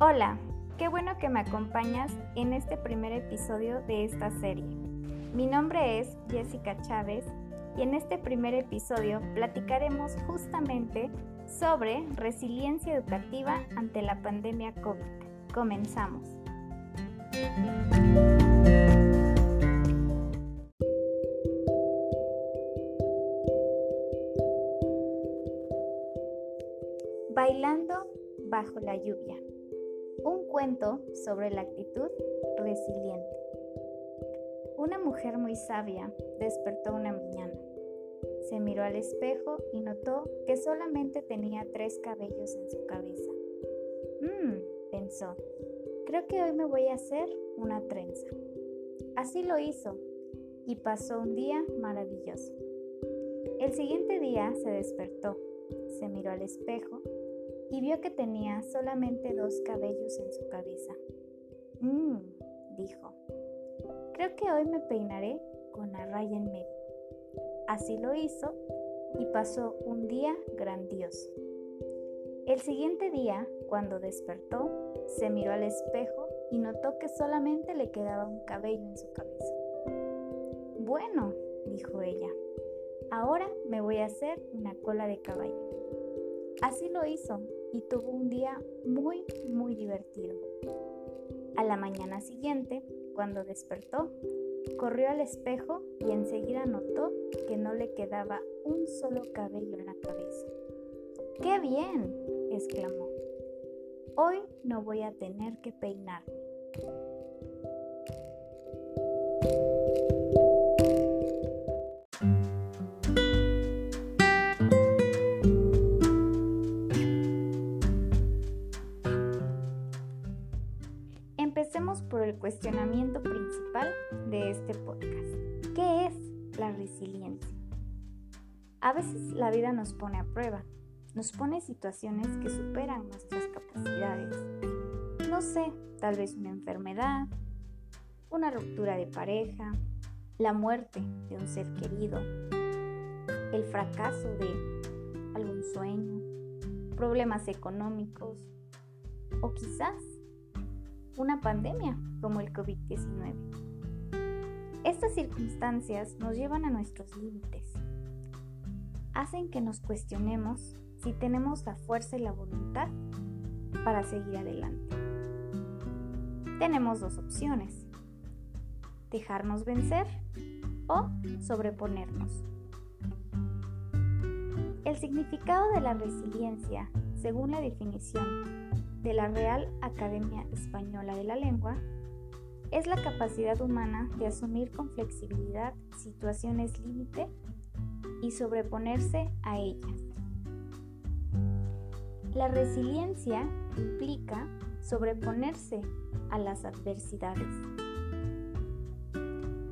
Hola, qué bueno que me acompañas en este primer episodio de esta serie. Mi nombre es Jessica Chávez y en este primer episodio platicaremos justamente sobre resiliencia educativa ante la pandemia COVID. Comenzamos. Bailando bajo la lluvia. Un cuento sobre la actitud resiliente. Una mujer muy sabia despertó una mañana. Se miró al espejo y notó que solamente tenía tres cabellos en su cabeza. Mmm, pensó, creo que hoy me voy a hacer una trenza. Así lo hizo y pasó un día maravilloso. El siguiente día se despertó, se miró al espejo y vio que tenía solamente dos cabellos en su cabeza. Mmm, dijo, creo que hoy me peinaré con la raya en medio. Así lo hizo y pasó un día grandioso. El siguiente día, cuando despertó, se miró al espejo y notó que solamente le quedaba un cabello en su cabeza. Bueno, dijo ella, ahora me voy a hacer una cola de caballo. Así lo hizo y tuvo un día muy, muy divertido. A la mañana siguiente, cuando despertó, corrió al espejo y enseguida notó que no le quedaba un solo cabello en la cabeza. ¡Qué bien! exclamó. Hoy no voy a tener que peinarme. Principal de este podcast. ¿Qué es la resiliencia? A veces la vida nos pone a prueba, nos pone situaciones que superan nuestras capacidades. No sé, tal vez una enfermedad, una ruptura de pareja, la muerte de un ser querido, el fracaso de algún sueño, problemas económicos o quizás una pandemia como el COVID-19. Estas circunstancias nos llevan a nuestros límites, hacen que nos cuestionemos si tenemos la fuerza y la voluntad para seguir adelante. Tenemos dos opciones, dejarnos vencer o sobreponernos. El significado de la resiliencia, según la definición de la Real Academia Española de la Lengua es la capacidad humana de asumir con flexibilidad situaciones límite y sobreponerse a ellas. La resiliencia implica sobreponerse a las adversidades.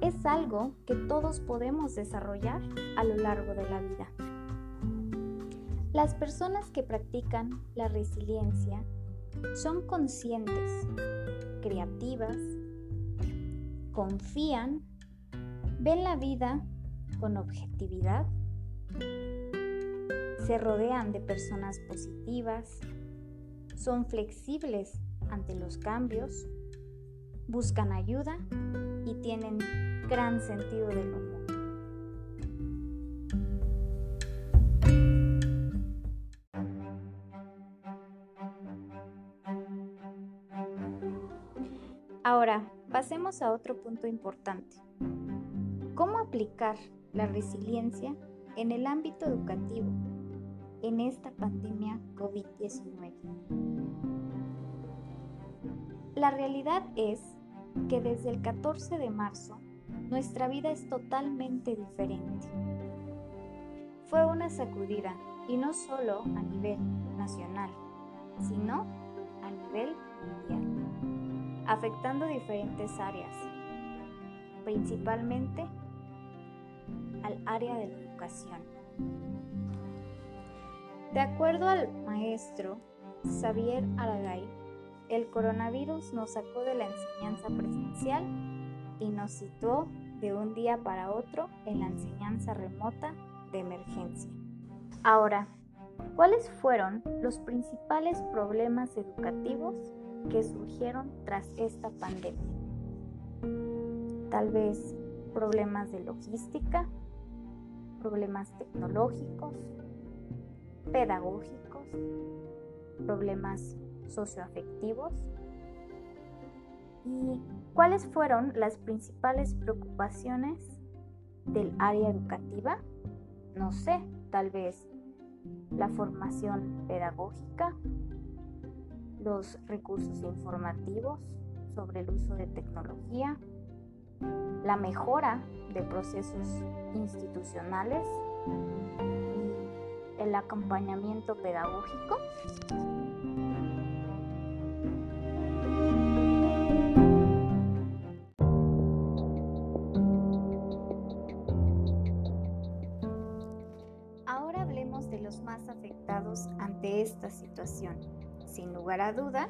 Es algo que todos podemos desarrollar a lo largo de la vida. Las personas que practican la resiliencia son conscientes, creativas, confían, ven la vida con objetividad, se rodean de personas positivas, son flexibles ante los cambios, buscan ayuda y tienen gran sentido del humor. Ahora, pasemos a otro punto importante. ¿Cómo aplicar la resiliencia en el ámbito educativo en esta pandemia COVID-19? La realidad es que desde el 14 de marzo nuestra vida es totalmente diferente. Fue una sacudida y no solo a nivel nacional, sino a nivel mundial afectando diferentes áreas, principalmente al área de la educación. De acuerdo al maestro Xavier Aragay, el coronavirus nos sacó de la enseñanza presencial y nos situó de un día para otro en la enseñanza remota de emergencia. Ahora, ¿cuáles fueron los principales problemas educativos que surgieron tras esta pandemia. Tal vez problemas de logística, problemas tecnológicos, pedagógicos, problemas socioafectivos. ¿Y cuáles fueron las principales preocupaciones del área educativa? No sé, tal vez la formación pedagógica, los recursos informativos sobre el uso de tecnología, la mejora de procesos institucionales y el acompañamiento pedagógico. Ahora hablemos de los más afectados ante esta situación. Sin lugar a duda,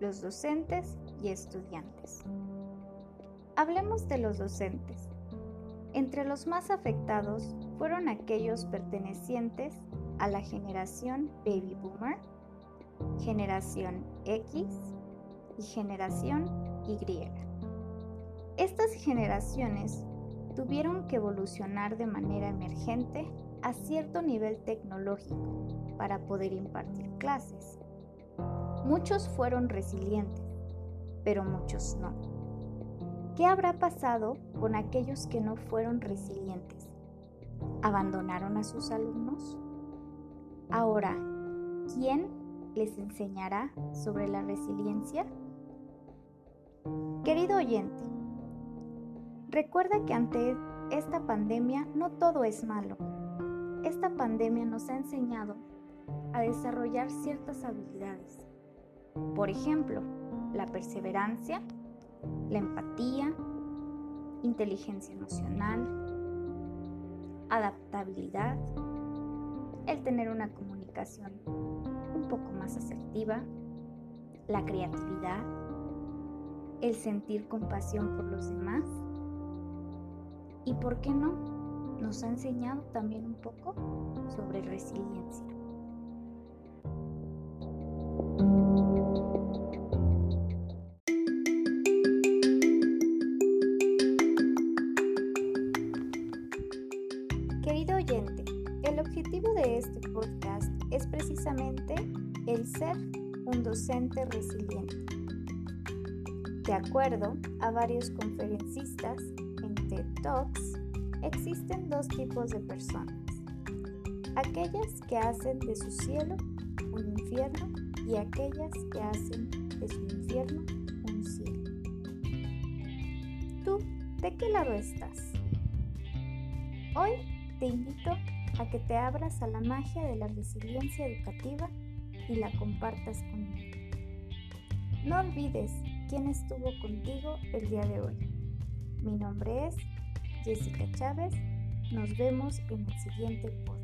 los docentes y estudiantes. Hablemos de los docentes. Entre los más afectados fueron aquellos pertenecientes a la generación Baby Boomer, generación X y generación Y. Estas generaciones tuvieron que evolucionar de manera emergente a cierto nivel tecnológico para poder impartir clases. Muchos fueron resilientes, pero muchos no. ¿Qué habrá pasado con aquellos que no fueron resilientes? ¿Abandonaron a sus alumnos? Ahora, ¿quién les enseñará sobre la resiliencia? Querido oyente, recuerda que ante esta pandemia no todo es malo. Esta pandemia nos ha enseñado a desarrollar ciertas habilidades. Por ejemplo, la perseverancia, la empatía, inteligencia emocional, adaptabilidad, el tener una comunicación un poco más asertiva, la creatividad, el sentir compasión por los demás y, ¿por qué no? Nos ha enseñado también un poco sobre resiliencia. El ser un docente resiliente. De acuerdo a varios conferencistas en TED Talks, existen dos tipos de personas. Aquellas que hacen de su cielo un infierno y aquellas que hacen de su infierno un cielo. ¿Tú de qué lado estás? Hoy te invito a que te abras a la magia de la resiliencia educativa y la compartas conmigo. No olvides quién estuvo contigo el día de hoy. Mi nombre es Jessica Chávez. Nos vemos en el siguiente podcast.